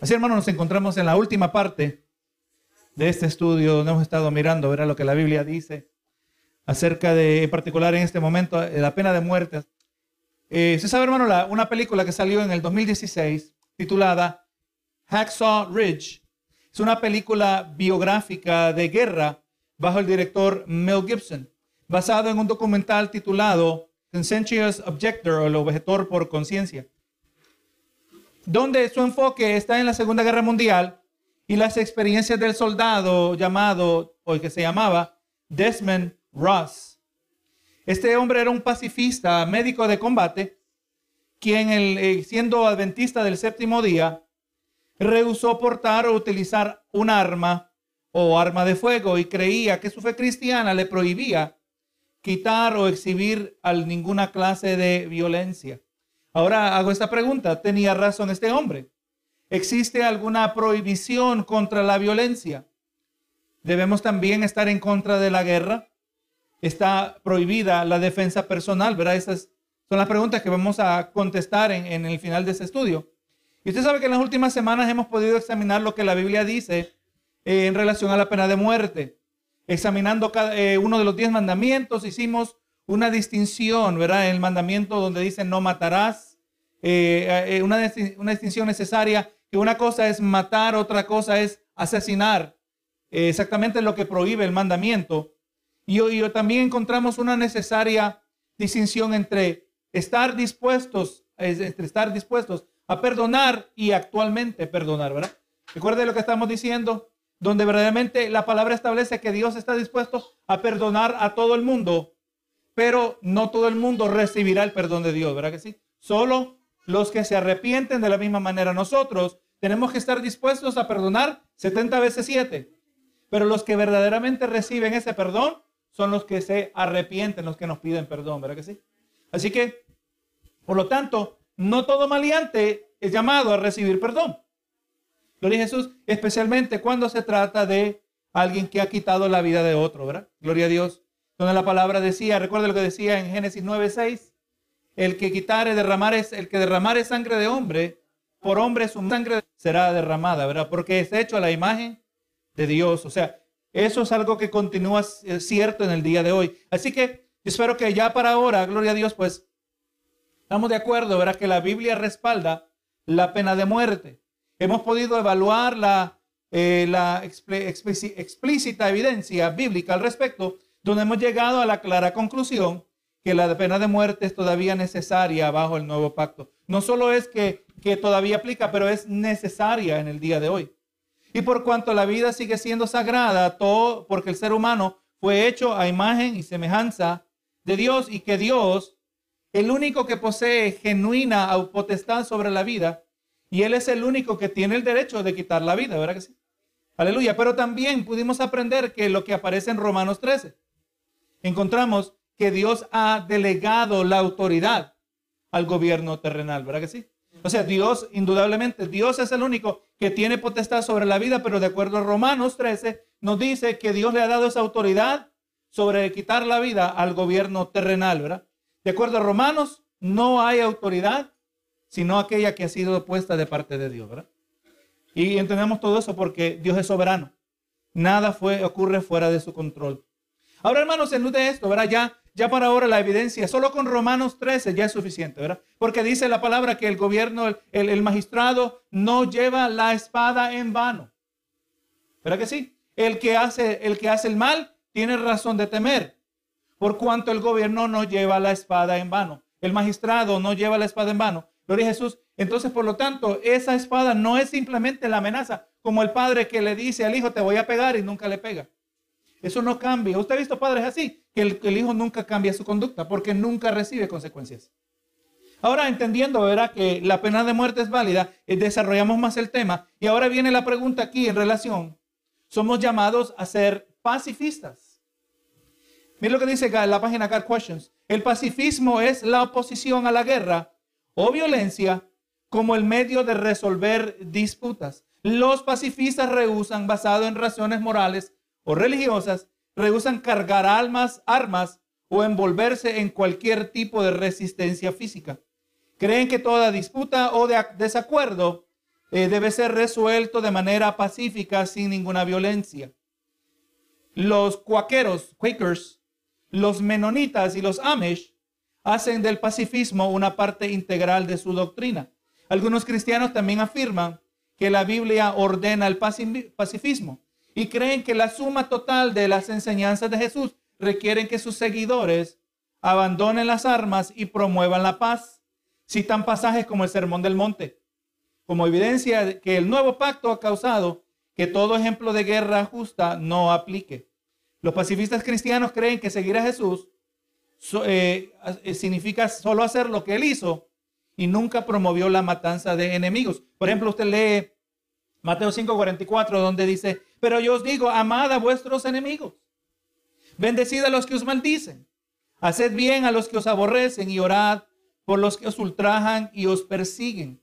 Así, hermanos, nos encontramos en la última parte de este estudio donde hemos estado mirando, verá lo que la Biblia dice acerca de, en particular en este momento, eh, la pena de muerte. Eh, se sabe, hermano, una película que salió en el 2016 titulada Hacksaw Ridge. Es una película biográfica de guerra bajo el director Mel Gibson, basado en un documental titulado Conscientious Objector o el objetor por conciencia donde su enfoque está en la Segunda Guerra Mundial y las experiencias del soldado llamado, o que se llamaba Desmond Ross. Este hombre era un pacifista, médico de combate, quien eh, siendo adventista del séptimo día, rehusó portar o utilizar un arma o arma de fuego y creía que su fe cristiana le prohibía quitar o exhibir a ninguna clase de violencia. Ahora hago esta pregunta. ¿Tenía razón este hombre? ¿Existe alguna prohibición contra la violencia? ¿Debemos también estar en contra de la guerra? ¿Está prohibida la defensa personal? ¿Verdad? Esas son las preguntas que vamos a contestar en, el final de este estudio. Y usted sabe que en las últimas semanas hemos podido examinar lo que la Biblia dice eh, en relación a la pena de muerte. Examinando eh, uno de los diez mandamientos, hicimos una distinción, ¿verdad? En el mandamiento donde dice no matarás, eh, eh, una, distinción necesaria, que una cosa es matar, otra cosa es asesinar, eh, exactamente lo que prohíbe el mandamiento. Y, y también encontramos una necesaria distinción entre estar dispuestos, entre estar dispuestos a perdonar y actualmente perdonar, ¿verdad? Recuerde lo que estamos diciendo, donde verdaderamente la palabra establece que Dios está dispuesto a perdonar a todo el mundo, pero no todo el mundo recibirá el perdón de Dios, ¿verdad que sí? Solo los que se arrepienten de la misma manera. Nosotros tenemos que estar dispuestos a perdonar 70 veces 7, pero los que verdaderamente reciben ese perdón son los que se arrepienten, los que nos piden perdón, ¿verdad que sí? Así que, por lo tanto, no todo maleante es llamado a recibir perdón. Gloria a Jesús, especialmente cuando se trata de alguien que ha quitado la vida de otro, ¿verdad? Gloria a Dios donde la palabra decía, recuerda lo que decía en Génesis 9:6, el que quitare, derramar es, el que derramare sangre de hombre, por hombre su sangre será derramada, ¿verdad? Porque es hecho a la imagen de Dios. O sea, eso es algo que continúa eh, cierto en el día de hoy. Así que espero que ya para ahora, gloria a Dios, pues estamos de acuerdo, ¿verdad? Que la Biblia respalda la pena de muerte. Hemos podido evaluar la, eh, la explícita evidencia bíblica al respecto donde hemos llegado a la clara conclusión que la pena de muerte es todavía necesaria bajo el nuevo pacto. No solo es que, que todavía aplica, pero es necesaria en el día de hoy. Y por cuanto la vida sigue siendo sagrada, todo porque el ser humano fue hecho a imagen y semejanza de Dios y que Dios, el único que posee genuina potestad sobre la vida, y Él es el único que tiene el derecho de quitar la vida, ¿verdad que sí? Aleluya. Pero también pudimos aprender que lo que aparece en Romanos 13, encontramos que Dios ha delegado la autoridad al gobierno terrenal, ¿verdad que sí? O sea, Dios, indudablemente, Dios es el único que tiene potestad sobre la vida, pero de acuerdo a Romanos 13, nos dice que Dios le ha dado esa autoridad sobre quitar la vida al gobierno terrenal, ¿verdad? De acuerdo a Romanos, no hay autoridad sino aquella que ha sido puesta de parte de Dios, ¿verdad? Y entendemos todo eso porque Dios es soberano. Nada fue, ocurre fuera de su control. Ahora, hermanos, en luz de esto, ¿verdad? Ya, ya para ahora la evidencia, solo con Romanos 13 ya es suficiente, ¿verdad? Porque dice la palabra que el gobierno, el, el magistrado no lleva la espada en vano. ¿Verdad que sí? El que hace el, que hace el mal tiene razón de temer, por cuanto el gobierno no lleva la espada en vano. El magistrado no lleva la espada en vano. Gloria a Jesús. Entonces, por lo tanto, esa espada no es simplemente la amenaza, como el padre que le dice al hijo, te voy a pegar y nunca le pega. Eso no cambia. ¿Usted ha visto padres así? Que el, hijo nunca cambia su conducta porque nunca recibe consecuencias. Ahora, entendiendo, ¿verdad? Que la pena de muerte es válida, eh, desarrollamos más el tema. Y ahora viene la pregunta aquí en relación. Somos llamados a ser pacifistas. Mira lo que dice la página Car Questions. El pacifismo es la oposición a la guerra o violencia como el medio de resolver disputas. Los pacifistas rehusan, basado en razones morales, o religiosas rehusan cargar almas, armas o envolverse en cualquier tipo de resistencia física. Creen que toda disputa o de desacuerdo eh, debe ser resuelto de manera pacífica sin ninguna violencia. Los cuaqueros, Quakers, los menonitas y los Amish hacen del pacifismo una parte integral de su doctrina. Algunos cristianos también afirman que la Biblia ordena el pacifismo y creen que la suma total de las enseñanzas de Jesús requieren que sus seguidores abandonen las armas y promuevan la paz. Citan pasajes como el Sermón del Monte, como evidencia de que el nuevo pacto ha causado que todo ejemplo de guerra justa no aplique. Los pacifistas cristianos creen que seguir a Jesús eh, eh, significa solo hacer lo que él hizo y nunca promovió la matanza de enemigos. Por ejemplo, usted lee Mateo 5:44, donde dice, pero yo os digo, amad a vuestros enemigos, bendecid a los que os maldicen, haced bien a los que os aborrecen y orad por los que os ultrajan y os persiguen.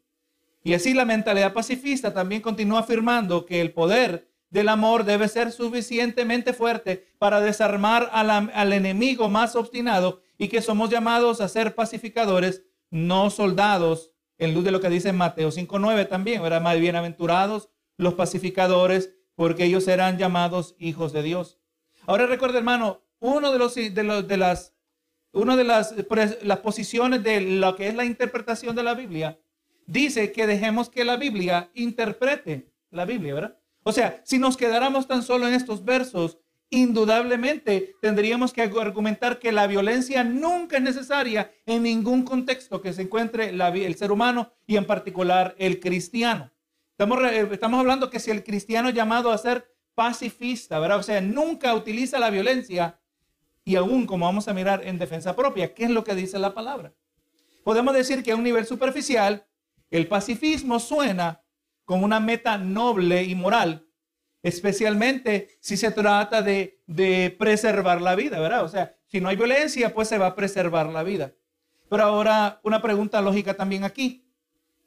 Y así la mentalidad pacifista también continúa afirmando que el poder del amor debe ser suficientemente fuerte para desarmar al, enemigo más obstinado y que somos llamados a ser pacificadores, no soldados, en luz de lo que dice Mateo 5.9 también, eran más bienaventurados los pacificadores, porque ellos serán llamados hijos de Dios. Ahora recuerda, hermano, uno de los de, los, de las una de las, las posiciones de lo que es la interpretación de la Biblia dice que dejemos que la Biblia interprete la Biblia, ¿verdad? O sea, si nos quedáramos tan solo en estos versos, indudablemente tendríamos que argumentar que la violencia nunca es necesaria en ningún contexto que se encuentre el ser humano y en particular el cristiano. Estamos, estamos hablando que si el cristiano es llamado a ser pacifista, ¿verdad? O sea, nunca utiliza la violencia y aún, como vamos a mirar, en defensa propia. ¿Qué es lo que dice la palabra? Podemos decir que a un nivel superficial, el pacifismo suena con una meta noble y moral, especialmente si se trata de, preservar la vida, ¿verdad? O sea, si no hay violencia, pues se va a preservar la vida. Pero ahora una pregunta lógica también aquí.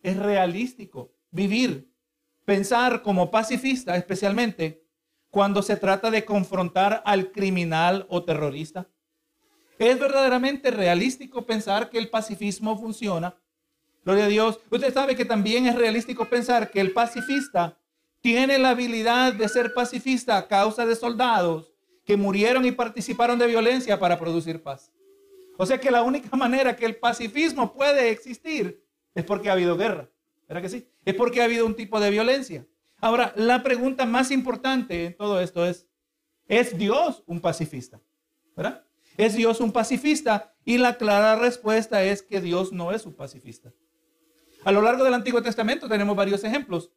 ¿Es realístico vivir, pensar como pacifista, especialmente cuando se trata de confrontar al criminal o terrorista? ¿Es verdaderamente realístico pensar que el pacifismo funciona Gloria a Dios. Usted sabe que también es realístico pensar que el pacifista tiene la habilidad de ser pacifista a causa de soldados que murieron y participaron de violencia para producir paz. O sea que la única manera que el pacifismo puede existir es porque ha habido guerra. ¿Verdad que sí? Es porque ha habido un tipo de violencia. Ahora, la pregunta más importante en todo esto es, ¿es Dios un pacifista? ¿Verdad? ¿Es Dios un pacifista? Y la clara respuesta es que Dios no es un pacifista. A lo largo del Antiguo Testamento tenemos varios ejemplos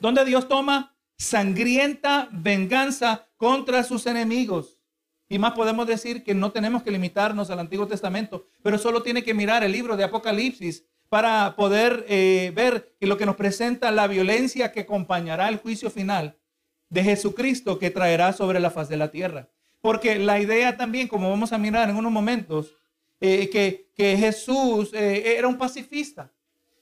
donde Dios toma sangrienta venganza contra sus enemigos. Y más podemos decir que no tenemos que limitarnos al Antiguo Testamento, pero solo tiene que mirar el libro de Apocalipsis para poder eh, ver lo que nos presenta la violencia que acompañará el juicio final de Jesucristo que traerá sobre la faz de la tierra. Porque la idea también, como vamos a mirar en unos momentos, eh, que, Jesús eh, era un pacifista.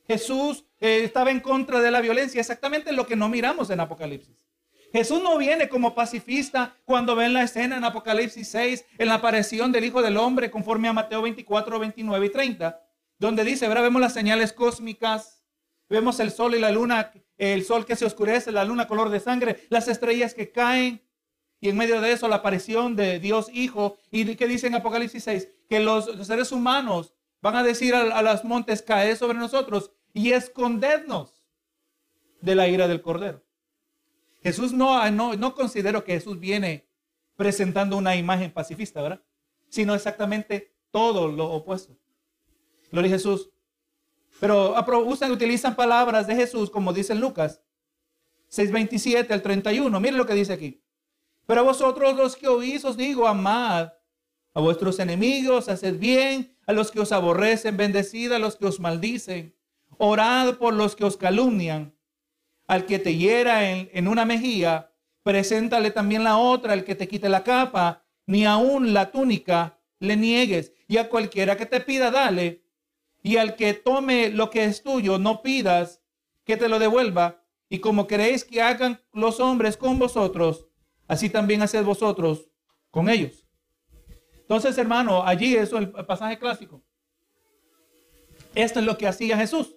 Jesús estaba en contra de la violencia, exactamente lo que no miramos en Apocalipsis. Jesús no viene como pacifista cuando ven la escena en Apocalipsis 6, en la aparición del Hijo del Hombre, conforme a Mateo 24, 29 y 30, donde dice, ahora vemos las señales cósmicas, vemos el sol y la luna, el sol que se oscurece, la luna color de sangre, las estrellas que caen, y en medio de eso la aparición de Dios Hijo. ¿Y qué dice en Apocalipsis 6? Que los, seres humanos van a decir a, a los montes, cae sobre nosotros y escondernos de la ira del Cordero. Jesús no, no, no considero que Jesús viene presentando una imagen pacifista, ¿verdad? Sino exactamente todo lo opuesto. Gloria a Jesús. Pero usan, utilizan palabras de Jesús, como dice Lucas 6:27 al 31. Miren lo que dice aquí. Pero a vosotros los que oís os digo, amad a vuestros enemigos, haced bien, a los que os aborrecen, bendecid a los que os maldicen Orad por los que os calumnian. Al que te hiera en, una mejilla, preséntale también la otra. Al que te quite la capa, ni aun la túnica le niegues. Y a cualquiera que te pida, dale. Y al que tome lo que es tuyo, no pidas que te lo devuelva. Y como queréis que hagan los hombres con vosotros, así también haced vosotros con ellos. Entonces, hermano, allí eso es el pasaje clásico. Esto es lo que hacía Jesús.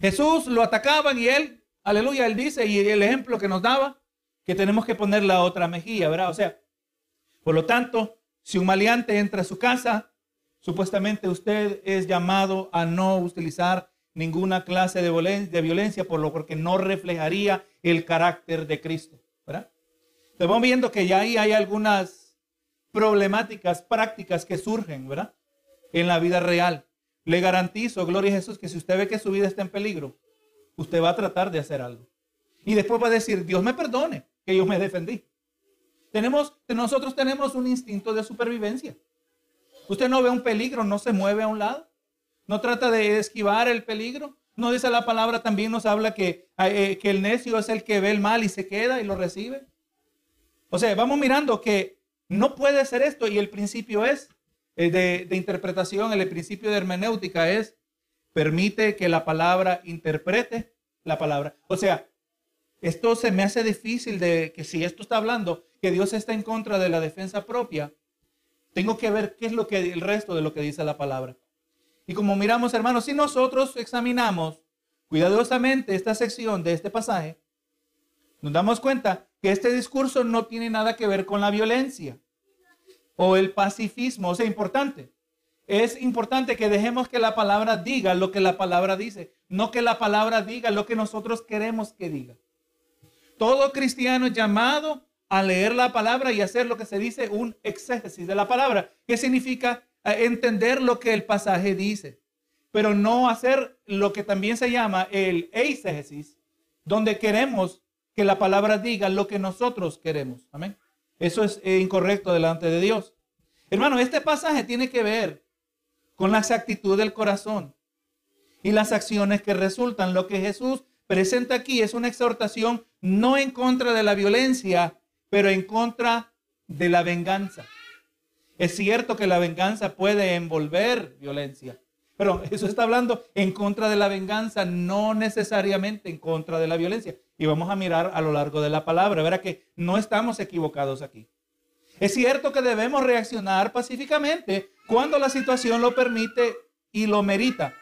Jesús lo atacaban y él, aleluya, él dice, y el ejemplo que nos daba, que tenemos que poner la otra mejilla, ¿verdad? O sea, por lo tanto, si un maleante entra a su casa, supuestamente usted es llamado a no utilizar ninguna clase de violencia, por lo porque no reflejaría el carácter de Cristo, ¿verdad? Estamos viendo que ya ahí hay algunas problemáticas prácticas que surgen, ¿verdad? En la vida real. Le garantizo, gloria a Jesús, que si usted ve que su vida está en peligro, usted va a tratar de hacer algo. Y después va a decir, Dios me perdone, que yo me defendí. Tenemos, nosotros tenemos un instinto de supervivencia. Usted no ve un peligro, no se mueve a un lado. No trata de esquivar el peligro. No dice la palabra, también nos habla que, eh, que el necio es el que ve el mal y se queda y lo recibe. O sea, vamos mirando que no puede ser esto y el principio es eh, de interpretación, el principio de hermenéutica es permite que la palabra interprete la palabra. O sea, esto se me hace difícil de que si esto está hablando que Dios está en contra de la defensa propia, tengo que ver qué es lo que el resto de lo que dice la palabra. Y como miramos, hermanos, si nosotros examinamos cuidadosamente esta sección de este pasaje, nos damos cuenta que este discurso no tiene nada que ver con la violencia o el pacifismo. O sea, importante. Es importante que dejemos que la palabra diga lo que la palabra dice, no que la palabra diga lo que nosotros queremos que diga. Todo cristiano es llamado a leer la palabra y hacer lo que se dice un exégesis de la palabra. ¿Qué significa entender lo que el pasaje dice? Pero no hacer lo que también se llama el eisegesis, donde queremos que la palabra diga lo que nosotros queremos. Amén. Eso es eh, incorrecto delante de Dios. Hermano, este pasaje tiene que ver con la exactitud del corazón y las acciones que resultan. Lo que Jesús presenta aquí es una exhortación no en contra de la violencia, pero en contra de la venganza. Es cierto que la venganza puede envolver violencia, pero eso está hablando en contra de la venganza, no necesariamente en contra de la violencia. Y vamos a mirar a lo largo de la palabra, verá que no estamos equivocados aquí. Es cierto que debemos reaccionar pacíficamente cuando la situación lo permite y lo merita,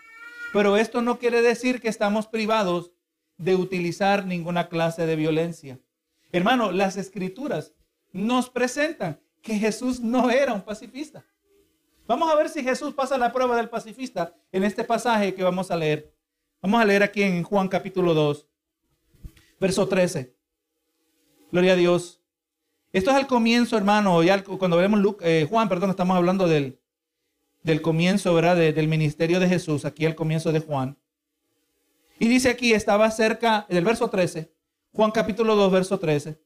pero esto no quiere decir que estamos privados de utilizar ninguna clase de violencia. Hermano, las escrituras nos presentan que Jesús no era un pacifista. Vamos a ver si Jesús pasa la prueba del pacifista en este pasaje que vamos a leer. Vamos a leer aquí en Juan capítulo 2, verso 13. Gloria a Dios. Esto es el comienzo, hermano. Ya cuando veremos eh, Juan, perdón, estamos hablando del, del comienzo, ¿verdad? del ministerio de Jesús, aquí el comienzo de Juan. Y dice aquí, estaba cerca del verso 13, Juan capítulo 2, verso 13.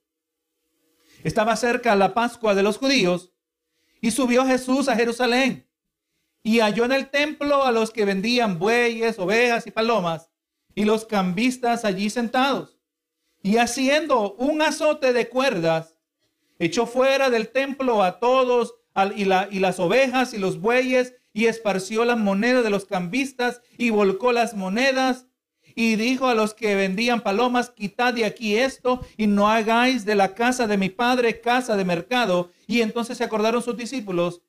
Estaba cerca la Pascua de los judíos y subió Jesús a Jerusalén y halló en el templo a los que vendían bueyes, ovejas y palomas y los cambistas allí sentados. Y haciendo un azote de cuerdas, echó fuera del templo a todos y, y las ovejas y los bueyes y esparció las monedas de los cambistas y volcó las monedas y dijo a los que vendían palomas, quitad de aquí esto y no hagáis de la casa de mi padre casa de mercado. Y entonces se acordaron sus discípulos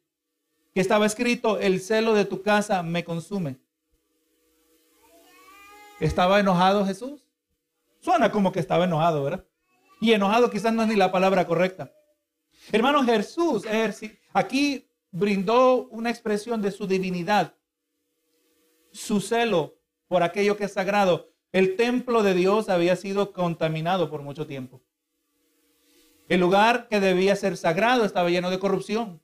que estaba escrito, el celo de tu casa me consume. ¿Estaba enojado Jesús? Suena como que estaba enojado, ¿verdad? Y enojado quizás no es ni la palabra correcta. Hermano Jesús, aquí brindó una expresión de su divinidad, su celo por aquello que es sagrado. El templo de Dios había sido contaminado por mucho tiempo. El lugar que debía ser sagrado estaba lleno de corrupción,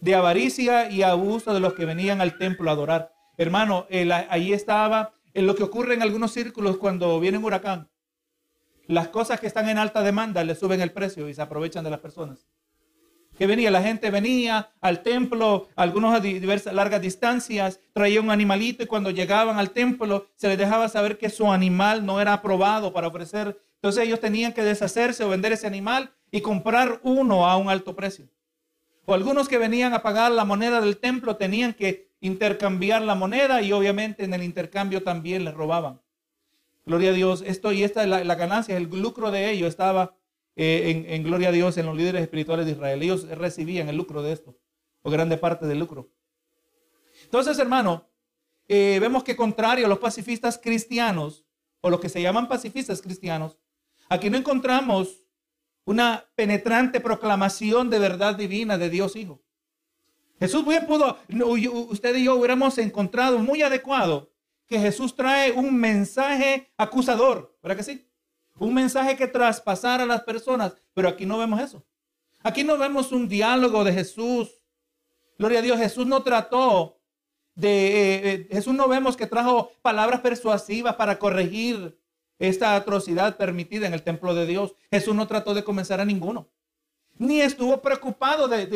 de avaricia y abuso de los que venían al templo a adorar. Hermano, ahí estaba en lo que ocurre en algunos círculos cuando viene un huracán. Las cosas que están en alta demanda le suben el precio y se aprovechan de las personas que venía, la gente venía al templo, algunos a diversas largas distancias, traía un animalito y cuando llegaban al templo se les dejaba saber que su animal no era aprobado para ofrecer. Entonces ellos tenían que deshacerse o vender ese animal y comprar uno a un alto precio. O algunos que venían a pagar la moneda del templo tenían que intercambiar la moneda y obviamente en el intercambio también les robaban. Gloria a Dios. Esto y esta la, la ganancia, el lucro de ellos estaba eh, en, gloria a Dios en los líderes espirituales de Israel. Ellos recibían el lucro de esto, o grande parte del lucro. Entonces, hermano, eh, vemos que contrario a los pacifistas cristianos, o los que se llaman pacifistas cristianos, aquí no encontramos una penetrante proclamación de verdad divina de Dios Hijo. Jesús bien pudo, usted y yo hubiéramos encontrado muy adecuado que Jesús trae un mensaje acusador, ¿verdad que sí? Un mensaje que traspasara a las personas, pero aquí no vemos eso. Aquí no vemos un diálogo de Jesús. Gloria a Dios, Jesús no trató de, eh, eh, Jesús no vemos que trajo palabras persuasivas para corregir esta atrocidad permitida en el templo de Dios. Jesús no trató de convencer a ninguno. Ni estuvo preocupado de,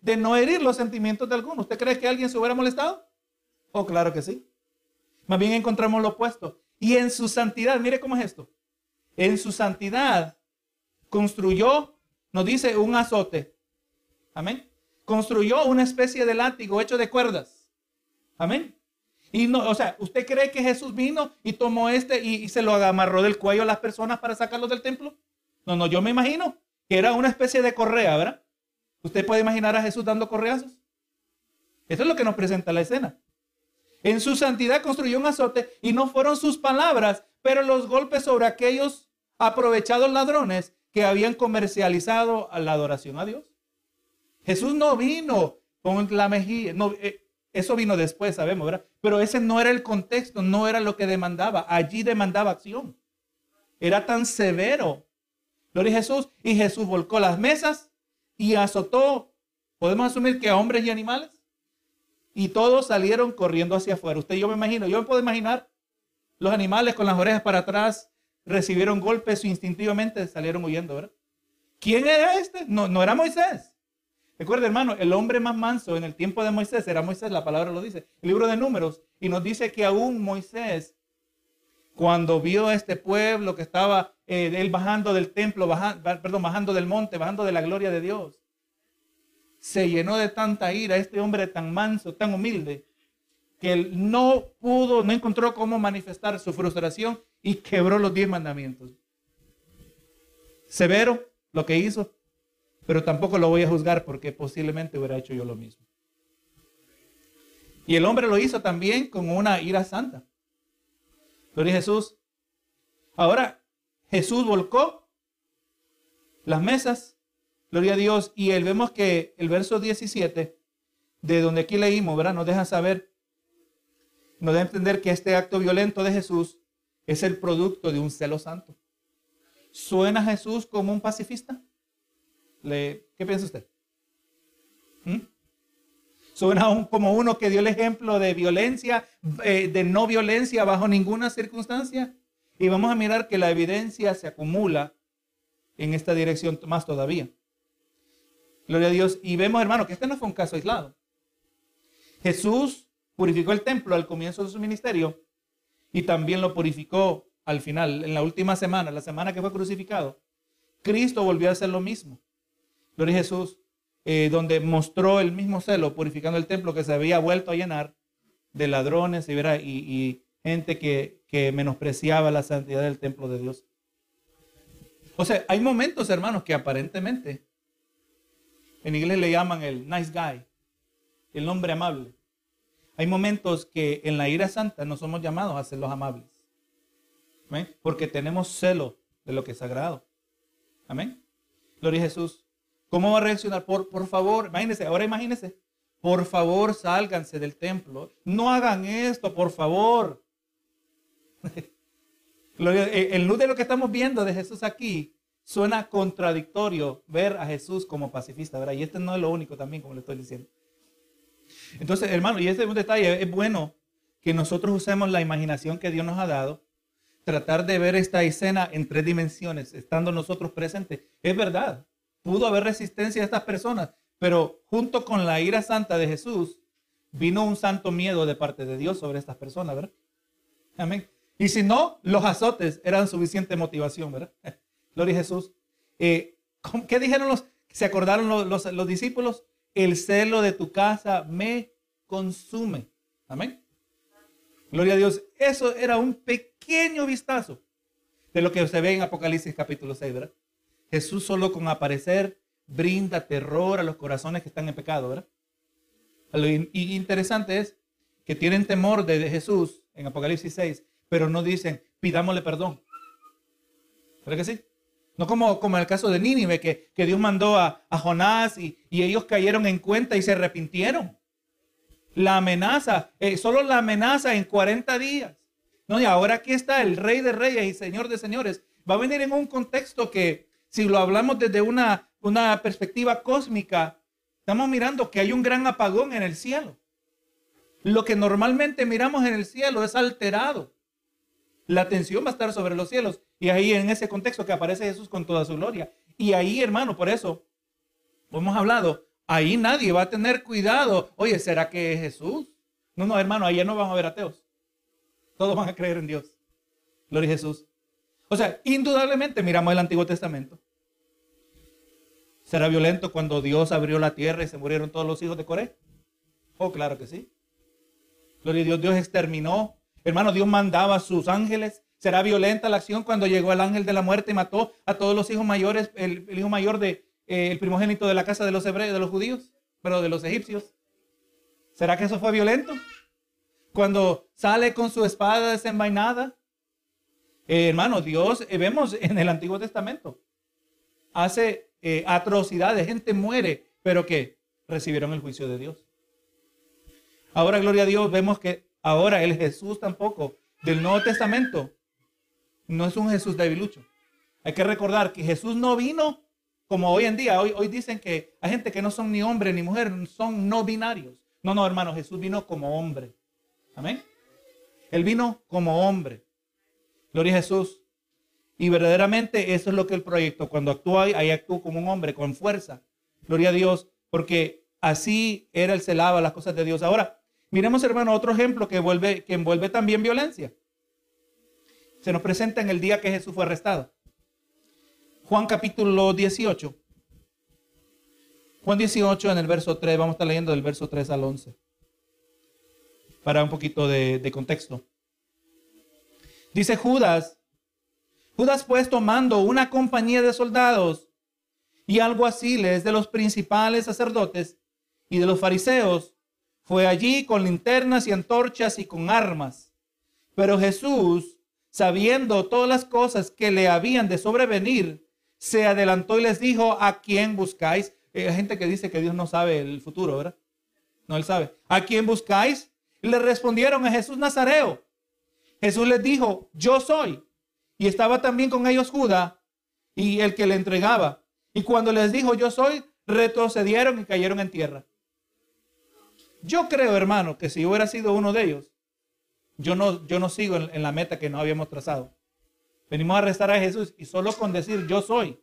de no herir los sentimientos de alguno. ¿Usted cree que alguien se hubiera molestado? Oh, claro que sí. Más bien encontramos lo opuesto. Y en su santidad, mire cómo es esto. En su santidad construyó, nos dice, un azote. Amén. Construyó una especie de látigo hecho de cuerdas. Amén. Y no, o sea, ¿usted cree que Jesús vino y tomó este y, se lo amarró del cuello a las personas para sacarlos del templo? No, no, yo me imagino que era una especie de correa, ¿verdad? ¿Usted puede imaginar a Jesús dando correazos? Eso es lo que nos presenta la escena. En su santidad construyó un azote y no fueron sus palabras, pero los golpes sobre aquellos aprovechados ladrones que habían comercializado la adoración a Dios. Jesús no vino con la mejilla, eh, eso vino después, sabemos, ¿verdad? Pero ese no era el contexto, no era lo que demandaba. Allí demandaba acción. Era tan severo. Gloria a Jesús. Y Jesús volcó las mesas y azotó, podemos asumir que a hombres y animales. Y todos salieron corriendo hacia afuera. Usted, yo me imagino, yo me puedo imaginar los animales con las orejas para atrás, recibieron golpes e instintivamente salieron huyendo, ¿verdad? ¿Quién era este? No, no era Moisés. Recuerda, hermano, el hombre más manso en el tiempo de Moisés era Moisés, la palabra lo dice. El libro de Números, y nos dice que aún Moisés, cuando vio a este pueblo que estaba eh, él bajando del templo, perdón, bajando del monte, bajando de la gloria de Dios, se llenó de tanta ira, este hombre tan manso, tan humilde, que él no pudo, no encontró cómo manifestar su frustración y quebró los diez mandamientos. Severo lo que hizo, pero tampoco lo voy a juzgar porque posiblemente hubiera hecho yo lo mismo. Y el hombre lo hizo también con una ira santa. Gloria a Jesús. Ahora, Jesús volcó las mesas, gloria a Dios, y él vemos que el verso 17, de donde aquí leímos, ¿verdad? Nos deja saber, nos da a entender que este acto violento de Jesús es el producto de un celo santo. ¿Suena Jesús como un pacifista? ¿Qué piensa usted? ¿Mm? Suena como uno que dio el ejemplo de violencia, eh, de no violencia bajo ninguna circunstancia. Y vamos a mirar que la evidencia se acumula en esta dirección más todavía. Gloria a Dios. Y vemos, hermano, que este no fue un caso aislado. Jesús purificó el templo al comienzo de su ministerio y también lo purificó al final, en la última semana, la semana que fue crucificado. Cristo volvió a hacer lo mismo. Gloria a Jesús, eh, donde mostró el mismo celo purificando el templo que se había vuelto a llenar de ladrones y, gente que, que menospreciaba la santidad del templo de Dios. O sea, hay momentos, hermanos, que aparentemente en inglés le llaman el nice guy, el hombre amable. Hay momentos que en la ira santa no somos llamados a ser los amables. ¿Amén? Porque tenemos celo de lo que es sagrado. Amén. Gloria a Jesús. ¿Cómo va a reaccionar? Por, por favor, imagínense, ahora imagínense. Por favor, sálganse del templo. No hagan esto, por favor. El luz de lo que estamos viendo de Jesús aquí suena contradictorio ver a Jesús como pacifista, ¿verdad? Y este no es lo único también, como le estoy diciendo. Entonces, hermano, y este es un detalle, es bueno que nosotros usemos la imaginación que Dios nos ha dado, tratar de ver esta escena en tres dimensiones, estando nosotros presentes. Es verdad, pudo haber resistencia a estas personas, pero junto con la ira santa de Jesús, vino un santo miedo de parte de Dios sobre estas personas, ¿verdad? Amén. Y si no, los azotes eran suficiente motivación, ¿verdad? Gloria a Jesús. Eh, ¿Qué dijeron los, se acordaron los, los discípulos? El celo de tu casa me consume. Amén. Gloria a Dios. Eso era un pequeño vistazo de lo que se ve en Apocalipsis capítulo 6, ¿verdad? Jesús solo con aparecer brinda terror a los corazones que están en pecado, ¿verdad? Lo interesante es que tienen temor de Jesús en Apocalipsis 6, pero no dicen, pidámosle perdón. ¿Verdad que sí? No como, como el caso de Nínive, que, que Dios mandó a, Jonás y, ellos cayeron en cuenta y se arrepintieron. La amenaza, eh, solo la amenaza en 40 días. No, y ahora aquí está el rey de reyes y señor de señores. Va a venir en un contexto que, si lo hablamos desde una, una perspectiva cósmica, estamos mirando que hay un gran apagón en el cielo. Lo que normalmente miramos en el cielo es alterado. La atención va a estar sobre los cielos. Y ahí en ese contexto que aparece Jesús con toda su gloria. Y ahí, hermano, por eso hemos hablado, ahí nadie va a tener cuidado. Oye, ¿será que es Jesús? No, no, hermano, ahí no van a ver ateos. Todos van a creer en Dios. Gloria a Jesús. O sea, indudablemente miramos el Antiguo Testamento. ¿Será violento cuando Dios abrió la tierra y se murieron todos los hijos de Coré? Oh, claro que sí. Gloria a Dios, Dios exterminó. Hermano, Dios mandaba a sus ángeles ¿Será violenta la acción cuando llegó el ángel de la muerte y mató a todos los hijos mayores, el, hijo mayor de eh, el primogénito de la casa de los hebreos, de los judíos, pero de los egipcios? ¿Será que eso fue violento? Cuando sale con su espada desenvainada. Eh, hermano, Dios, eh, vemos en el Antiguo Testamento, hace atrocidades, gente muere, pero que recibieron el juicio de Dios. Ahora, gloria a Dios, vemos que ahora el Jesús tampoco del Nuevo Testamento no es un Jesús debilucho. Hay que recordar que Jesús no vino como hoy en día. Hoy, hoy dicen que hay gente que no son ni hombre ni mujer, son no binarios. No, no, hermano, Jesús vino como hombre. Amén. Él vino como hombre. Gloria a Jesús. Y verdaderamente eso es lo que el proyecto, cuando actúa, ahí actúa como un hombre, con fuerza. Gloria a Dios, porque así era el celaba las cosas de Dios. Ahora, miremos, hermano, otro ejemplo que, vuelve, que envuelve también violencia se nos presenta en el día que Jesús fue arrestado. Juan capítulo 18. Juan 18 en el verso 3, vamos a estar leyendo del verso 3 al 11. Para un poquito de, de contexto. Dice Judas, Judas pues tomando una compañía de soldados y algo así les de los principales sacerdotes y de los fariseos, fue allí con linternas y antorchas y con armas. Pero Jesús sabiendo todas las cosas que le habían de sobrevenir, se adelantó y les dijo, ¿a quién buscáis? Eh, hay gente que dice que Dios no sabe el futuro, ¿verdad? No, él sabe. ¿A quién buscáis? Le respondieron a Jesús Nazareo. Jesús les dijo, yo soy. Y estaba también con ellos Judas y el que le entregaba. Y cuando les dijo, yo soy, retrocedieron y cayeron en tierra. Yo creo, hermano, que si hubiera sido uno de ellos, yo no, yo no sigo en, la meta que no habíamos trazado. Venimos a arrestar a Jesús y solo con decir yo soy,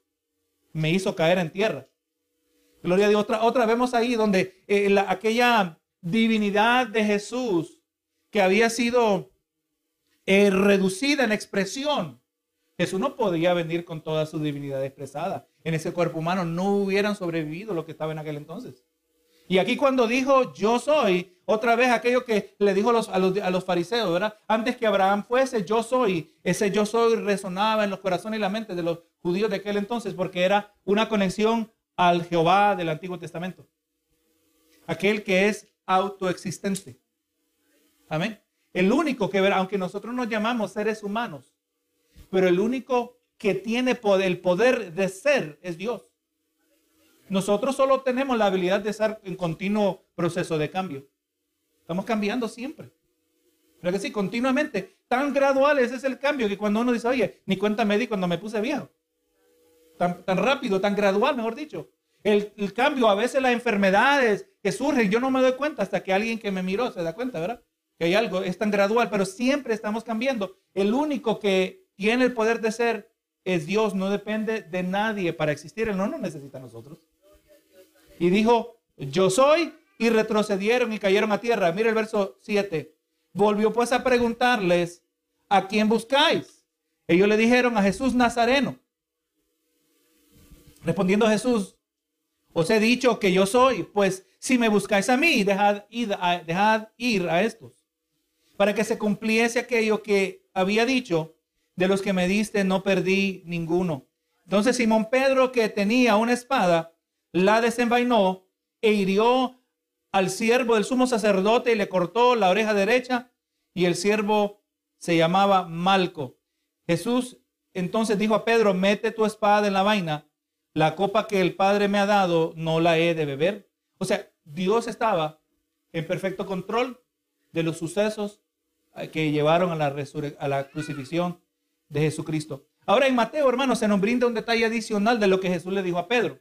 me hizo caer en tierra. Gloria a Dios. Otra, otra vemos ahí donde eh, aquella divinidad de Jesús que había sido eh, reducida en expresión. Jesús no podía venir con toda su divinidad expresada. En ese cuerpo humano no hubieran sobrevivido lo que estaba en aquel entonces. Y aquí cuando dijo yo soy, otra vez aquello que le dijo a los, a los, fariseos, ¿verdad? Antes que Abraham fuese yo soy, ese yo soy resonaba en los corazones y la mente de los judíos de aquel entonces porque era una conexión al Jehová del Antiguo Testamento. Aquel que es autoexistente. Amén. El único que, aunque nosotros nos llamamos seres humanos, pero el único que tiene el poder de ser es Dios. Nosotros solo tenemos la habilidad de estar en continuo proceso de cambio. Estamos cambiando siempre. Pero que sí, continuamente. Tan gradual ese es el cambio que cuando uno dice, oye, ni cuenta me di cuando me puse viejo. Tan, tan rápido, tan gradual, mejor dicho. El, el, cambio, a veces las enfermedades que surgen, yo no me doy cuenta hasta que alguien que me miró se da cuenta, ¿verdad? Que hay algo, es tan gradual, pero siempre estamos cambiando. El único que tiene el poder de ser es Dios, no depende de nadie para existir, Él no nos necesita a nosotros y dijo, yo soy, y retrocedieron y cayeron a tierra. Mira el verso 7. Volvió pues a preguntarles, ¿a quién buscáis? Ellos le dijeron a Jesús Nazareno. Respondiendo Jesús, os he dicho que yo soy, pues si me buscáis a mí, dejad ir a, dejad estos, para que se cumpliese aquello que había dicho, de los que me diste no perdí ninguno. Entonces Simón Pedro, que tenía una espada, la desenvainó e hirió al siervo del sumo sacerdote y le cortó la oreja derecha y el siervo se llamaba Malco. Jesús entonces dijo a Pedro, mete tu espada en la vaina, la copa que el Padre me ha dado no la he de beber. O sea, Dios estaba en perfecto control de los sucesos que llevaron a la, a crucifixión de Jesucristo. Ahora en Mateo, hermanos, se nos brinda un detalle adicional de lo que Jesús le dijo a Pedro.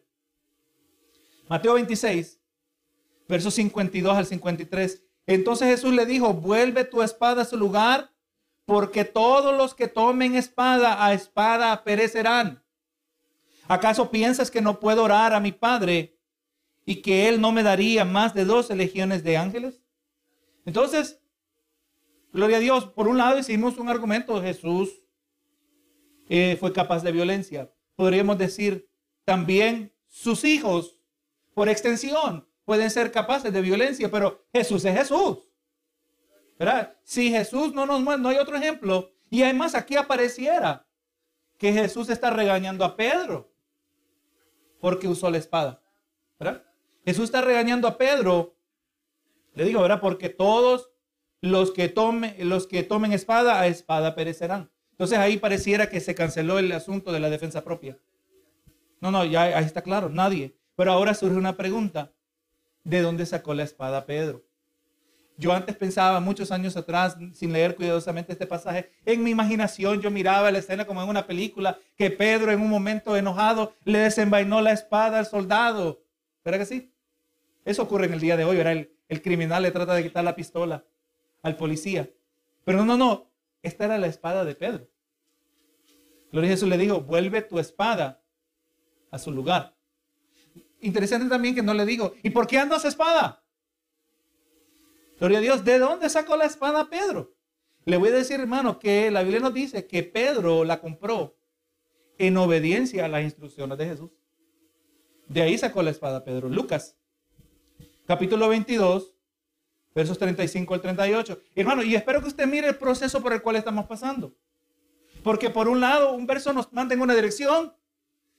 Mateo 26, versos 52 al 53. Entonces Jesús le dijo, vuelve tu espada a su lugar, porque todos los que tomen espada a espada perecerán. ¿Acaso piensas que no puedo orar a mi Padre y que Él no me daría más de 12 legiones de ángeles? Entonces, gloria a Dios, por un lado hicimos un argumento, Jesús eh, fue capaz de violencia. Podríamos decir también sus hijos, por extensión, pueden ser capaces de violencia, pero Jesús es Jesús. ¿Verdad? Si Jesús no nos muestra, no hay otro ejemplo. Y además aquí apareciera que Jesús está regañando a Pedro porque usó la espada. ¿Verdad? Jesús está regañando a Pedro. Le digo, ¿verdad? Porque todos los que tomen, los que tomen espada a espada perecerán. Entonces ahí pareciera que se canceló el asunto de la defensa propia. No, no, ya ahí está claro, nadie. Pero ahora surge una pregunta. ¿De dónde sacó la espada Pedro? Yo antes pensaba, muchos años atrás, sin leer cuidadosamente este pasaje, en mi imaginación yo miraba la escena como en una película, que Pedro en un momento enojado le desenvainó la espada al soldado. ¿Verdad que sí? Eso ocurre en el día de hoy, ¿verdad? El, el criminal le trata de quitar la pistola al policía. Pero no, no, no, esta era la espada de Pedro. Gloria a Jesús le dijo, vuelve tu espada a su lugar. Interesante también que no le digo, ¿y por qué andas espada? Gloria a Dios, ¿de dónde sacó la espada Pedro? Le voy a decir, hermano, que la Biblia nos dice que Pedro la compró en obediencia a las instrucciones de Jesús. De ahí sacó la espada Pedro. Lucas, capítulo 22, versos 35 al 38. Hermano, y espero que usted mire el proceso por el cual estamos pasando. Porque por un lado, un verso nos manda en una dirección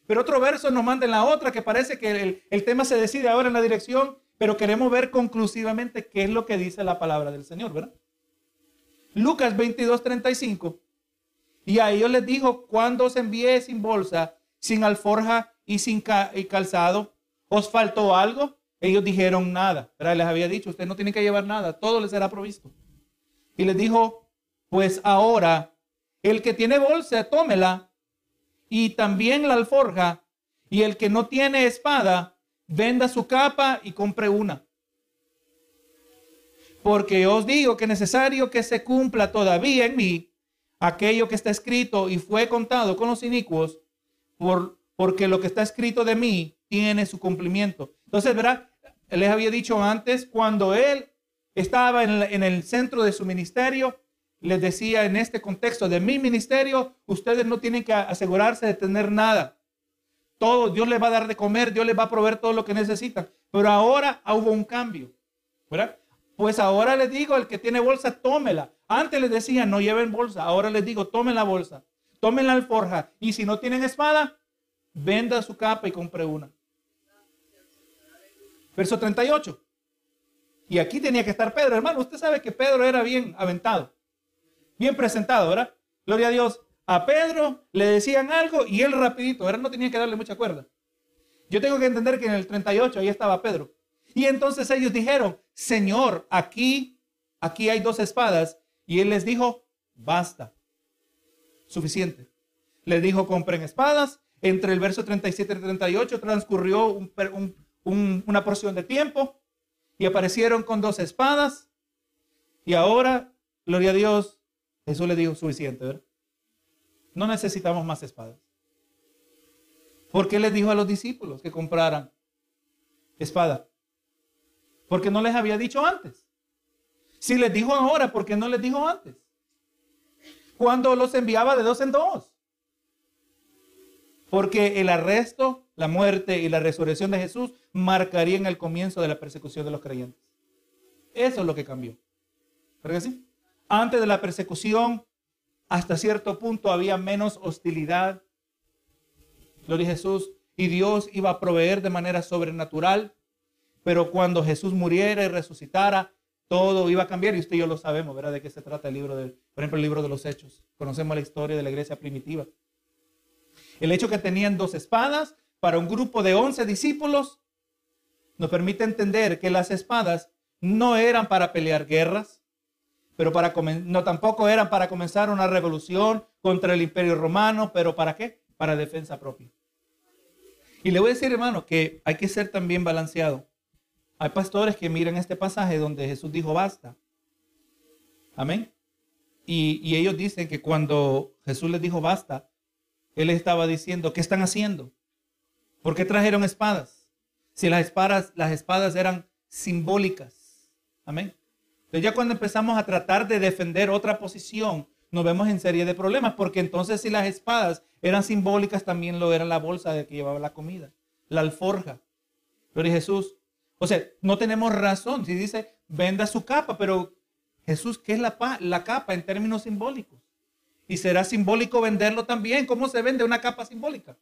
pero otro verso nos manda en la otra, que parece que el, tema se decide ahora en la dirección, pero queremos ver conclusivamente qué es lo que dice la palabra del Señor, ¿verdad? Lucas 22, 35. Y a ellos les dijo, cuando os envié sin bolsa, sin alforja y sin calzado, ¿os faltó algo? Ellos dijeron nada. ¿verdad? Les había dicho, usted no tiene que llevar nada, todo les será provisto. Y les dijo, pues ahora, el que tiene bolsa, tómela y también la alforja, y el que no tiene espada, venda su capa y compre una. Porque os digo que es necesario que se cumpla todavía en mí aquello que está escrito y fue contado con los inicuos, por, porque lo que está escrito de mí tiene su cumplimiento. Entonces, ¿verdad? Les había dicho antes, cuando él estaba en, en el centro de su ministerio, les decía en este contexto de mi ministerio, ustedes no tienen que asegurarse de tener nada. Todo, Dios les va a dar de comer, Dios les va a proveer todo lo que necesitan. Pero ahora hubo un cambio, ¿verdad? Pues ahora les digo, el que tiene bolsa, tómela. Antes les decía, no lleven bolsa. Ahora les digo, tomen la bolsa, tomen la alforja. Y si no tienen espada, venda su capa y compre una. Verso 38. Y aquí tenía que estar Pedro. Hermano, usted sabe que Pedro era bien aventado bien presentado, ¿verdad? Gloria a Dios. A Pedro le decían algo y él rapidito, ahora no tenía que darle mucha cuerda. Yo tengo que entender que en el 38 ahí estaba Pedro. Y entonces ellos dijeron, Señor, aquí, aquí hay dos espadas. Y él les dijo, basta, suficiente. Les dijo, compren espadas. Entre el verso 37 y 38 transcurrió una porción de tiempo y aparecieron con dos espadas. Y ahora, gloria a Dios, Jesús le dijo suficiente, ¿verdad? No necesitamos más espadas. ¿Por qué les dijo a los discípulos que compraran espada? Porque no les había dicho antes. Si les dijo ahora, ¿por qué no les dijo antes? Cuando los enviaba de dos en dos. Porque el arresto, la muerte y la resurrección de Jesús marcarían el comienzo de la persecución de los creyentes. Eso es lo que cambió. ¿Verdad que sí? Antes de la persecución, hasta cierto punto había menos hostilidad. Lo dijo Jesús. Y Dios iba a proveer de manera sobrenatural. pero cuando Jesús muriera y resucitara, todo iba a cambiar y usted y yo lo sabemos, ¿verdad? De qué se trata el libro, de, por ejemplo, el libro de los Hechos. Conocemos la historia de la iglesia primitiva. El hecho que tenían dos espadas para un grupo de 11 discípulos nos permite entender que las espadas no eran para pelear guerras, pero para no tampoco eran para comenzar una revolución contra el imperio romano, pero ¿para qué? Para defensa propia. Y le voy a decir, hermano, que hay que ser también balanceado. Hay pastores que miran este pasaje donde Jesús dijo basta. Amén. Y, ellos dicen que cuando Jesús les dijo basta, Él estaba diciendo, ¿qué están haciendo? ¿Por qué trajeron espadas? Si las espadas, las espadas eran simbólicas. Amén. Entonces ya cuando empezamos a tratar de defender otra posición, nos vemos en serie de problemas, porque entonces si las espadas eran simbólicas, también lo era la bolsa de que llevaba la comida, la alforja. Pero Jesús, o sea, no tenemos razón si dice, venda su capa, pero Jesús, ¿qué es la, la capa en términos simbólicos? Y será simbólico venderlo también. ¿Cómo se vende una capa simbólica?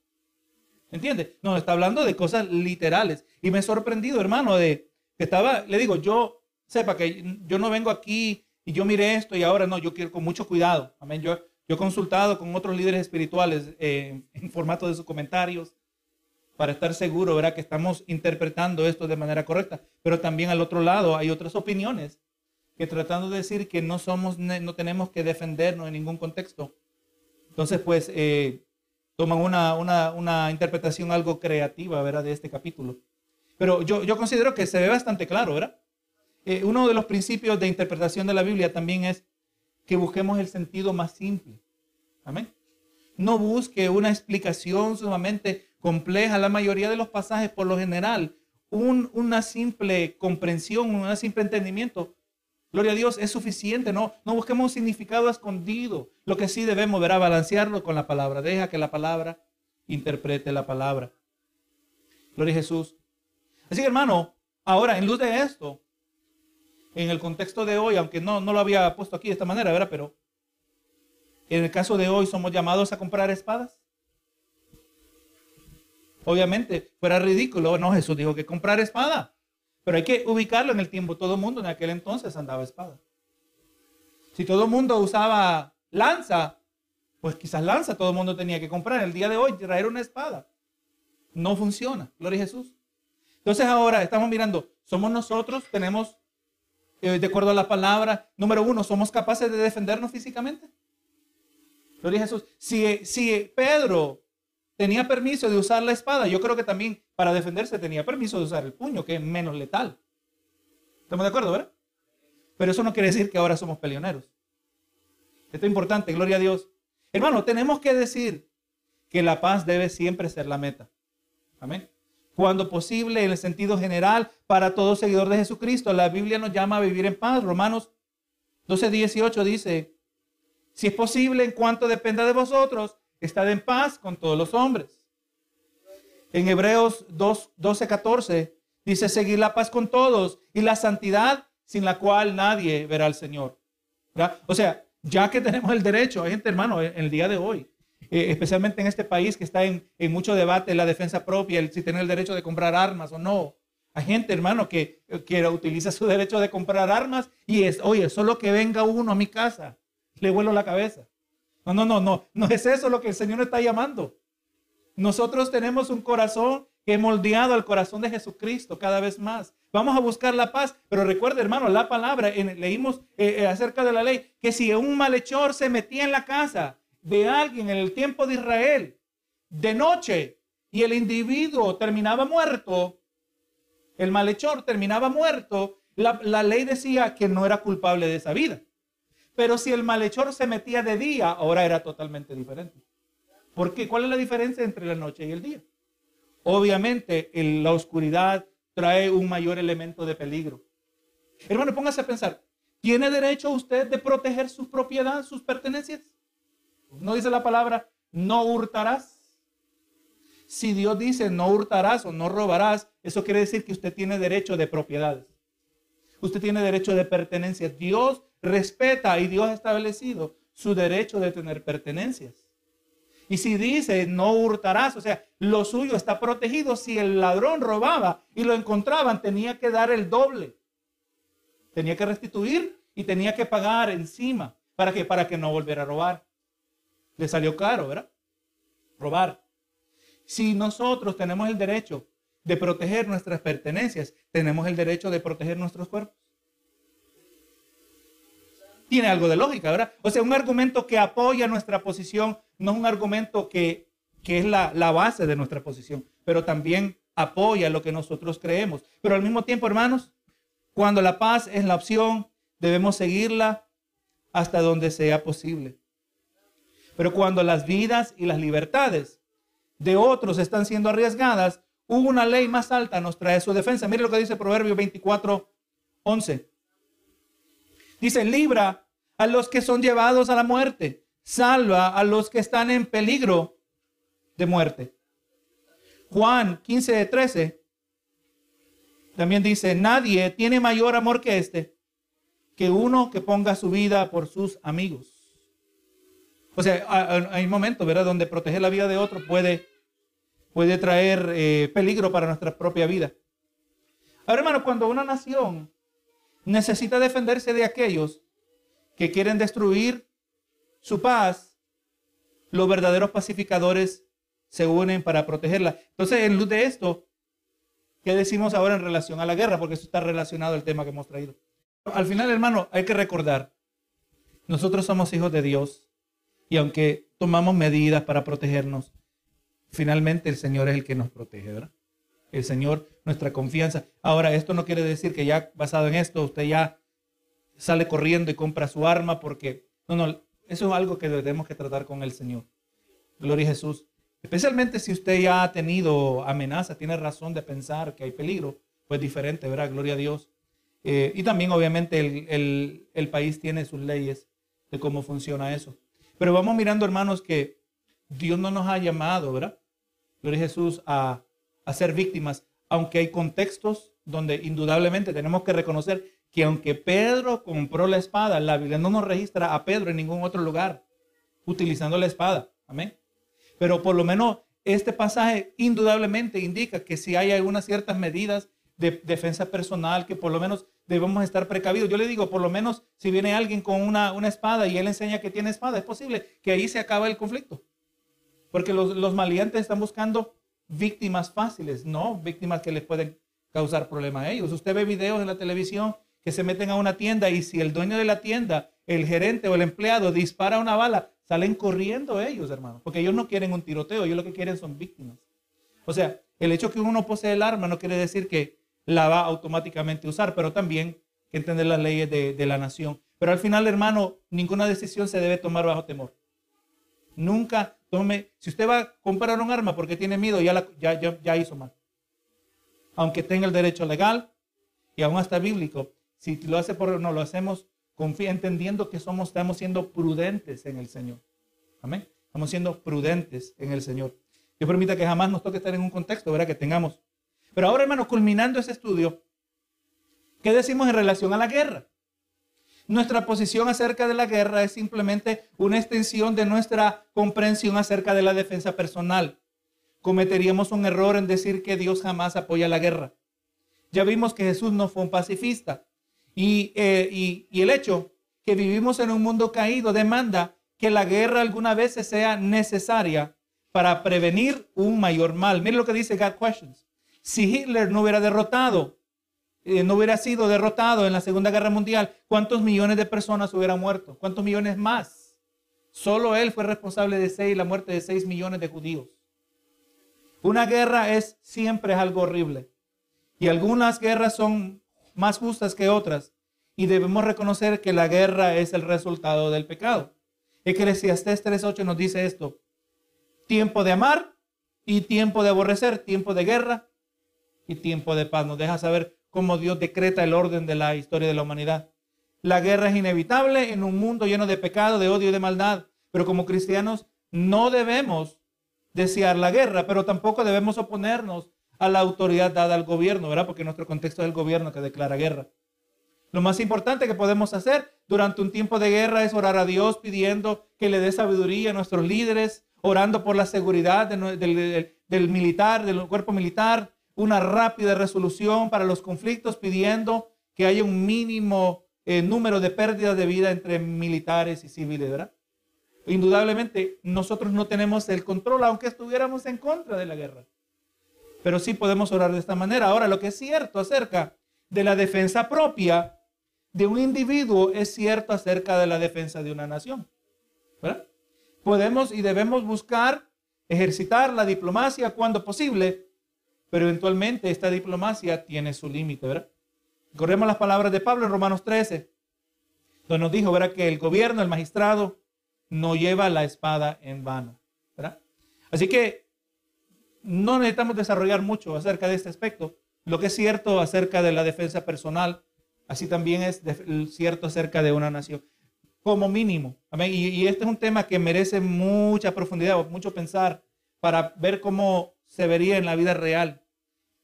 ¿Entiende? No, está hablando de cosas literales. Y me he sorprendido, hermano, de que estaba, le digo, yo sepa que yo no vengo aquí y yo mire esto y ahora no, yo quiero con mucho cuidado. Amén. Yo, yo he consultado con otros líderes espirituales eh, en formato de sus comentarios para estar seguro, ¿verdad? Que estamos interpretando esto de manera correcta. Pero también al otro lado hay otras opiniones que tratando de decir que no somos, no tenemos que defendernos en ningún contexto. Entonces, pues, eh, toman una, una, una, interpretación algo creativa, ¿verdad? De este capítulo. Pero yo, yo considero que se ve bastante claro, ¿verdad? Eh, uno de los principios de interpretación de la Biblia también es que busquemos el sentido más simple. Amén. No busque una explicación sumamente compleja. La mayoría de los pasajes, por lo general, una simple comprensión, un simple entendimiento, gloria a Dios, es suficiente. No, no busquemos un significado escondido. Lo que sí debemos ver a balancearlo con la palabra. Deja que la palabra interprete la palabra. Gloria a Jesús. Así que hermano, ahora en luz de esto, en el contexto de hoy, aunque no, no lo había puesto aquí de esta manera, ¿verdad? Pero en el caso de hoy somos llamados a comprar espadas. Obviamente, fuera ridículo, no, Jesús dijo que comprar espada. Pero hay que ubicarlo en el tiempo. Todo el mundo en aquel entonces andaba espada. Si todo el mundo usaba lanza, pues quizás lanza todo el mundo tenía que comprar. El día de hoy traer una espada no funciona. Gloria a Jesús. Entonces ahora estamos mirando, somos nosotros, tenemos de acuerdo a la palabra. Número uno, ¿somos capaces de defendernos físicamente? Gloria a Jesús. Si, si Pedro tenía permiso de usar la espada, yo creo que también para defenderse tenía permiso de usar el puño, que es menos letal. ¿Estamos de acuerdo, verdad? Pero eso no quiere decir que ahora somos peleoneros. Esto es importante, gloria a Dios. Hermano, tenemos que decir que la paz debe siempre ser la meta. Amén cuando posible, en el sentido general, para todo seguidor de Jesucristo. La Biblia nos llama a vivir en paz. Romanos 12, 18 dice, si es posible, en cuanto dependa de vosotros, estad en paz con todos los hombres. En Hebreos 2, 12, 14 dice, seguir la paz con todos y la santidad sin la cual nadie verá al Señor. O sea, ya que tenemos el derecho, hay gente hermano, en el día de hoy, eh, especialmente en este país que está en, mucho debate la defensa propia, el, si tener el derecho de comprar armas o no. Hay gente, hermano, que, que utiliza su derecho de comprar armas y es, oye, solo que venga uno a mi casa, le vuelo la cabeza. No, no, no, no, no es eso lo que el Señor está llamando. Nosotros tenemos un corazón que moldeado al corazón de Jesucristo cada vez más. Vamos a buscar la paz, pero recuerde, hermano, la palabra, leímos eh, eh, acerca de la ley, que si un malhechor se metía en la casa de alguien en el tiempo de Israel de noche y el individuo terminaba muerto, el malhechor terminaba muerto, la, ley decía que no era culpable de esa vida. Pero si el malhechor se metía de día, ahora era totalmente diferente. ¿Por qué? ¿Cuál es la diferencia entre la noche y el día? Obviamente, la oscuridad trae un mayor elemento de peligro. Hermano, póngase a pensar, ¿tiene derecho usted de proteger su propiedad, sus pertenencias? No dice la palabra, no hurtarás. Si Dios dice no hurtarás o no robarás, eso quiere decir que usted tiene derecho de propiedades. Usted tiene derecho de pertenencia. Dios respeta y Dios ha establecido su derecho de tener pertenencias. Y si dice, no hurtarás, o sea, lo suyo está protegido. Si el ladrón robaba y lo encontraban, tenía que dar el doble. Tenía que restituir y tenía que pagar encima. ¿Para qué? Para que no volviera a robar. Le salió caro, ¿verdad? Robar. Si nosotros tenemos el derecho de proteger nuestras pertenencias, tenemos el derecho de proteger nuestros cuerpos. Tiene algo de lógica, ¿verdad? O sea, un argumento que apoya nuestra posición no es un argumento que, es la, la base de nuestra posición, pero también apoya lo que nosotros creemos. Pero al mismo tiempo, hermanos, cuando la paz es la opción, debemos seguirla hasta donde sea posible. Pero cuando las vidas y las libertades de otros están siendo arriesgadas, una ley más alta nos trae su defensa. Mire lo que dice Proverbio 24, 11. Dice, libra a los que son llevados a la muerte, salva a los que están en peligro de muerte. Juan 15, 13 también dice, nadie tiene mayor amor que este, que uno que ponga su vida por sus amigos. O sea, hay momentos, ¿verdad?, donde proteger la vida de otro puede puede traer eh, peligro para nuestra propia vida. Ahora, hermano, cuando una nación necesita defenderse de aquellos que quieren destruir su paz, los verdaderos pacificadores se unen para protegerla. Entonces, en luz de esto, ¿qué decimos ahora en relación a la guerra? Porque eso está relacionado al tema que hemos traído. Al final, hermano, hay que recordar, nosotros somos hijos de Dios y aunque tomamos medidas para protegernos, finalmente el Señor es el que nos protege, ¿verdad? El Señor, nuestra confianza. Ahora, esto no quiere decir que ya basado en esto, usted ya sale corriendo y compra su arma porque, no, no, eso es algo que debemos que tratar con el Señor. Gloria a Jesús. Especialmente si usted ya ha tenido amenaza, tiene razón de pensar que hay peligro, pues diferente, ¿verdad? Gloria a Dios. Eh, y también obviamente el, el país tiene sus leyes de cómo funciona eso. Pero vamos mirando, hermanos, que Dios no nos ha llamado, ¿verdad? gloria a Jesús, a, ser víctimas, aunque hay contextos donde indudablemente tenemos que reconocer que aunque Pedro compró la espada, la Biblia no nos registra a Pedro en ningún otro lugar utilizando la espada. Amén. Pero por lo menos este pasaje indudablemente indica que si hay algunas ciertas medidas de defensa personal que por lo menos debemos estar precavidos. Yo le digo, por lo menos si viene alguien con una, una espada y él enseña que tiene espada, es posible que ahí se acabe el conflicto. Porque los, los maleantes están buscando víctimas fáciles, no víctimas que les pueden causar problemas a ellos. Usted ve videos en la televisión que se meten a una tienda y si el dueño de la tienda, el gerente o el empleado dispara una bala, salen corriendo ellos, hermano, porque ellos no quieren un tiroteo, ellos lo que quieren son víctimas. O sea, el hecho que uno posee el arma no quiere decir que la va automáticamente a usar, pero también que entender las leyes de, de la nación. Pero al final, hermano, ninguna decisión se debe tomar bajo temor. Nunca tome, si usted va a comprar un arma porque tiene miedo, ya, ya, ya, hizo mal. Aunque tenga el derecho legal y aún hasta bíblico, si lo hace por no, lo hacemos confía, entendiendo que somos, estamos siendo prudentes en el Señor. Amén. Estamos siendo prudentes en el Señor. Dios permita que jamás nos toque estar en un contexto, ¿verdad? Que tengamos. Pero ahora, hermanos, culminando ese estudio, ¿qué decimos en relación a la guerra? Nuestra posición acerca de la guerra es simplemente una extensión de nuestra comprensión acerca de la defensa personal. Cometeríamos un error en decir que Dios jamás apoya la guerra. Ya vimos que Jesús no fue un pacifista. Y, eh, y el hecho que vivimos en un mundo caído demanda que la guerra alguna vez sea necesaria para prevenir un mayor mal. Mire lo que dice God Questions. Si Hitler no hubiera derrotado eh, no hubiera sido derrotado en la Segunda Guerra Mundial, ¿cuántos millones de personas hubieran muerto? ¿Cuántos millones más? Solo él fue responsable de seis, la muerte de seis millones de judíos. Una guerra es siempre algo horrible. Y algunas guerras son más justas que otras. Y debemos reconocer que la guerra es el resultado del pecado. Eclesiastés 3.8 nos dice esto. Tiempo de amar y tiempo de aborrecer, tiempo de guerra y tiempo de paz. Nos deja saber como Dios decreta el orden de la historia de la humanidad. La guerra es inevitable en un mundo lleno de pecado, de odio y de maldad, pero como cristianos no debemos desear la guerra, pero tampoco debemos oponernos a la autoridad dada al gobierno, ¿verdad? Porque nuestro contexto es el gobierno que declara guerra. Lo más importante que podemos hacer durante un tiempo de guerra es orar a Dios pidiendo que le dé sabiduría a nuestros líderes, orando por la seguridad del, militar, del cuerpo militar, una rápida resolución para los conflictos, pidiendo que haya un mínimo eh, número de pérdidas de vida entre militares y civiles, ¿verdad? Indudablemente, nosotros no tenemos el control, aunque estuviéramos en contra de la guerra. Pero sí podemos orar de esta manera. Ahora, lo que es cierto acerca de la defensa propia de un individuo es cierto acerca de la defensa de una nación. ¿verdad? Podemos y debemos buscar ejercitar la diplomacia cuando posible, pero eventualmente esta diplomacia tiene su límite, ¿verdad? Corremos las palabras de Pablo en Romanos 13, donde nos dijo, ¿verdad? Que el gobierno, el magistrado, no lleva la espada en vano, ¿verdad? Así que no necesitamos desarrollar mucho acerca de este aspecto. Lo que es cierto acerca de la defensa personal, así también es cierto acerca de una nación, como mínimo. Y, este es un tema que merece mucha profundidad, mucho pensar para ver cómo se vería en la vida real.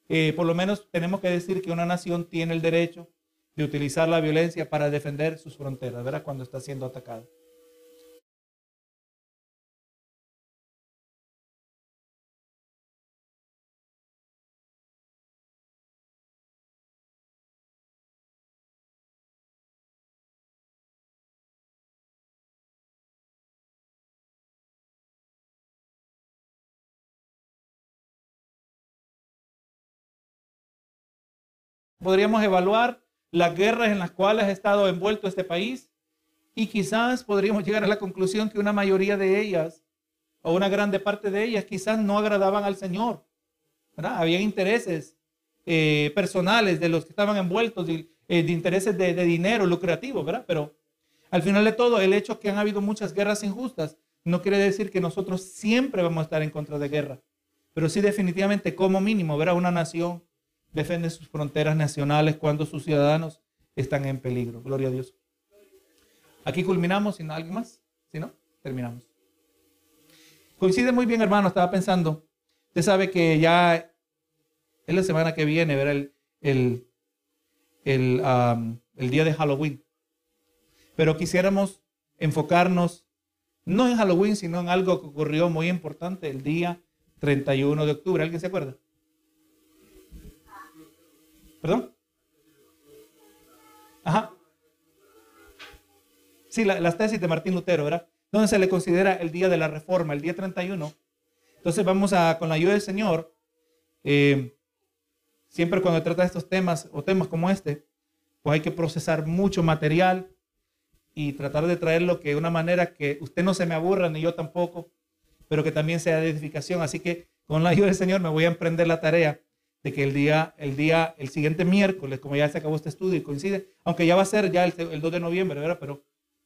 Eh, por lo menos tenemos que decir que una nación tiene el derecho de utilizar la violencia para defender sus fronteras, ¿verdad? Cuando está siendo atacada. Podríamos evaluar las guerras en las cuales ha estado envuelto este país y quizás podríamos llegar a la conclusión que una mayoría de ellas, o una grande parte de ellas, quizás no agradaban al Señor. ¿verdad? Habían intereses eh, personales de los que estaban envueltos, de, eh, de intereses de, dinero lucrativo. Pero al final de todo, el hecho que han habido muchas guerras injustas no quiere decir que nosotros siempre vamos a estar en contra de guerra, pero sí definitivamente como mínimo, ¿verdad? Una nación defiende sus fronteras nacionales cuando sus ciudadanos están en peligro. Gloria a Dios. Aquí culminamos, sin algo más. Si no, terminamos. Coincide muy bien, hermano. Estaba pensando. Usted sabe que ya es la semana que viene, verá el, el, el, el día de Halloween. Pero quisiéramos enfocarnos no en Halloween, sino en algo que ocurrió muy importante el día 31 de octubre. ¿Alguien se acuerda? ¿Perdón? Ajá. Sí, las tesis de Martín Lutero, ¿verdad? Donde se le considera el día de la reforma, el día 31. Entonces vamos a, con la ayuda del Señor, eh, siempre cuando trata estos temas o temas como este, pues hay que procesar mucho material y tratar de traerlo de una manera que usted no se me aburra, ni yo tampoco, pero que también sea de edificación. Así que con la ayuda del Señor me voy a emprender la tarea de que el día, el día, el siguiente miércoles, como ya se acabó este estudio y coincide, aunque ya va a ser ya el, 2 de noviembre, ¿verdad? Pero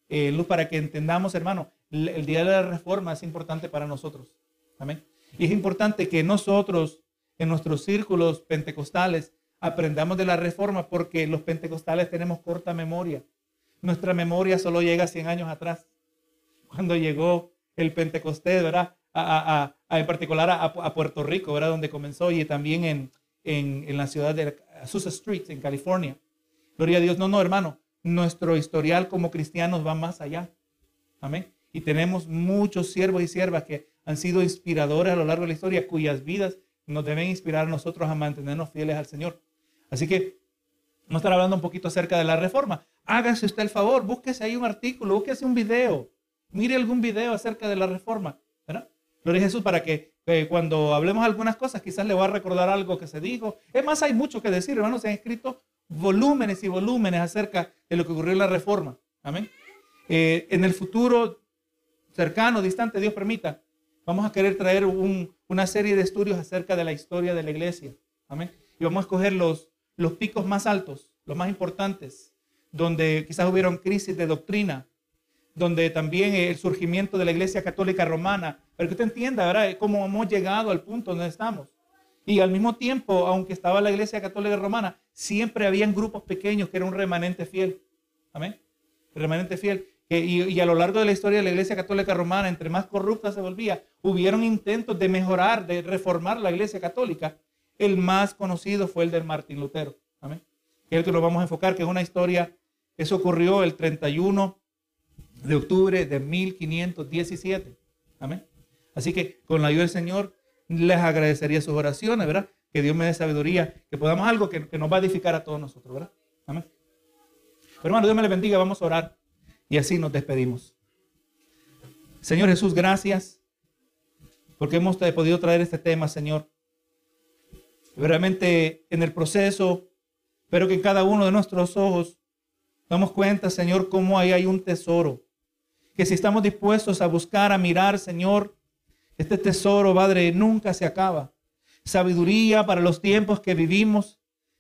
eh, luz para que entendamos, hermano, el, día de la reforma es importante para nosotros. Amén. Y es importante que nosotros, en nuestros círculos pentecostales, aprendamos de la reforma porque los pentecostales tenemos corta memoria. Nuestra memoria solo llega 100 años atrás, cuando llegó el Pentecostés, ¿verdad? A, en particular a, Puerto Rico, ¿verdad? Donde comenzó y también en, en, la ciudad de Azusa Street, en California. Gloria a Dios. No, no, hermano. Nuestro historial como cristianos va más allá. Amén. Y tenemos muchos siervos y siervas que han sido inspiradores a lo largo de la historia, cuyas vidas nos deben inspirar a nosotros a mantenernos fieles al Señor. Así que vamos a estar hablando un poquito acerca de la reforma. Hágase usted el favor, búsquese ahí un artículo, búsquese un video, mire algún video acerca de la reforma. ¿verdad? Gloria a Jesús para que cuando hablemos algunas cosas, quizás le va a recordar algo que se dijo. Es más, hay mucho que decir, hermanos. Se han escrito volúmenes y volúmenes acerca de lo que ocurrió en la reforma. Amén. Eh, en el futuro cercano, distante, Dios permita, vamos a querer traer una serie de estudios acerca de la historia de la iglesia. Amén. Y vamos a escoger los, los picos más altos, los más importantes, donde quizás hubieron crisis de doctrina, donde también el surgimiento de la Iglesia Católica Romana, para que usted entienda, ¿verdad?, cómo hemos llegado al punto donde estamos. Y al mismo tiempo, aunque estaba la Iglesia Católica Romana, siempre habían grupos pequeños que eran un remanente fiel. Amén. remanente fiel. Y, y, a lo largo de la historia de la Iglesia Católica Romana, entre más corrupta se volvía, hubieron intentos de mejorar, de reformar la Iglesia Católica. El más conocido fue el de Martín Lutero. Amén. Que es el que nos vamos a enfocar, que es una historia, eso ocurrió el 31 de octubre de 1517. Amén. Así que con la ayuda del Señor les agradecería sus oraciones, ¿verdad? Que Dios me dé sabiduría, que podamos algo que, que nos va a edificar a todos nosotros, ¿verdad? Amén. Pero hermano, Dios me le bendiga, vamos a orar y así nos despedimos. Señor Jesús, gracias porque hemos podido traer este tema, Señor. Realmente en el proceso, pero que en cada uno de nuestros ojos damos cuenta, Señor, cómo ahí hay un tesoro. Que si estamos dispuestos a buscar, a mirar, Señor, este tesoro, Padre, nunca se acaba. Sabiduría para los tiempos que vivimos.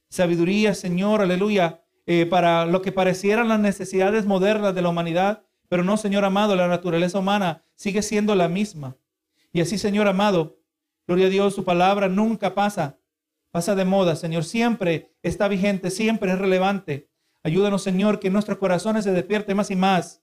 Sabiduría, Señor, aleluya, eh, para lo que parecieran las necesidades modernas de la humanidad. Pero no, Señor amado, la naturaleza humana sigue siendo la misma. Y así, Señor amado, gloria a Dios, su palabra nunca pasa, pasa de moda, Señor. Siempre está vigente, siempre es relevante. Ayúdanos, Señor, que nuestros corazones se despierte más y más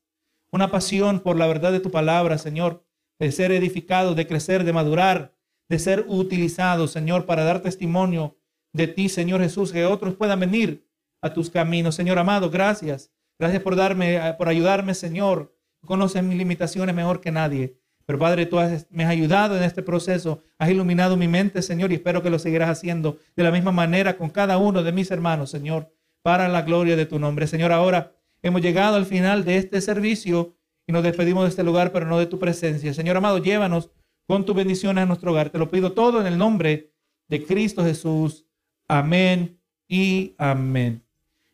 una pasión por la verdad de tu palabra, Señor, de ser edificados, de crecer, de madurar, de ser utilizados, Señor, para dar testimonio de ti, Señor Jesús, que otros puedan venir a tus caminos. Señor amado, gracias. Gracias por darme, por ayudarme, Señor. Conoces mis limitaciones mejor que nadie. Pero Padre, tú me has ayudado en este proceso, has iluminado mi mente, Señor, y espero que lo seguirás haciendo de la misma manera con cada uno de mis hermanos, Señor, para la gloria de tu nombre. Señor, ahora hemos llegado al final de este servicio y nos despedimos de este lugar, pero no de tu presencia. Señor amado, llévanos con tu bendición a nuestro hogar. Te lo pido todo en el nombre de Cristo Jesús. Amén y amén.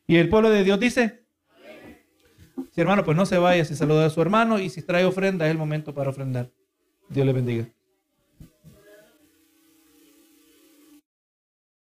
Y el pueblo de Dios dice, si hermano, pues no se vaya, si saluda a su hermano y si trae ofrenda es el momento para ofrendar. Dios le bendiga.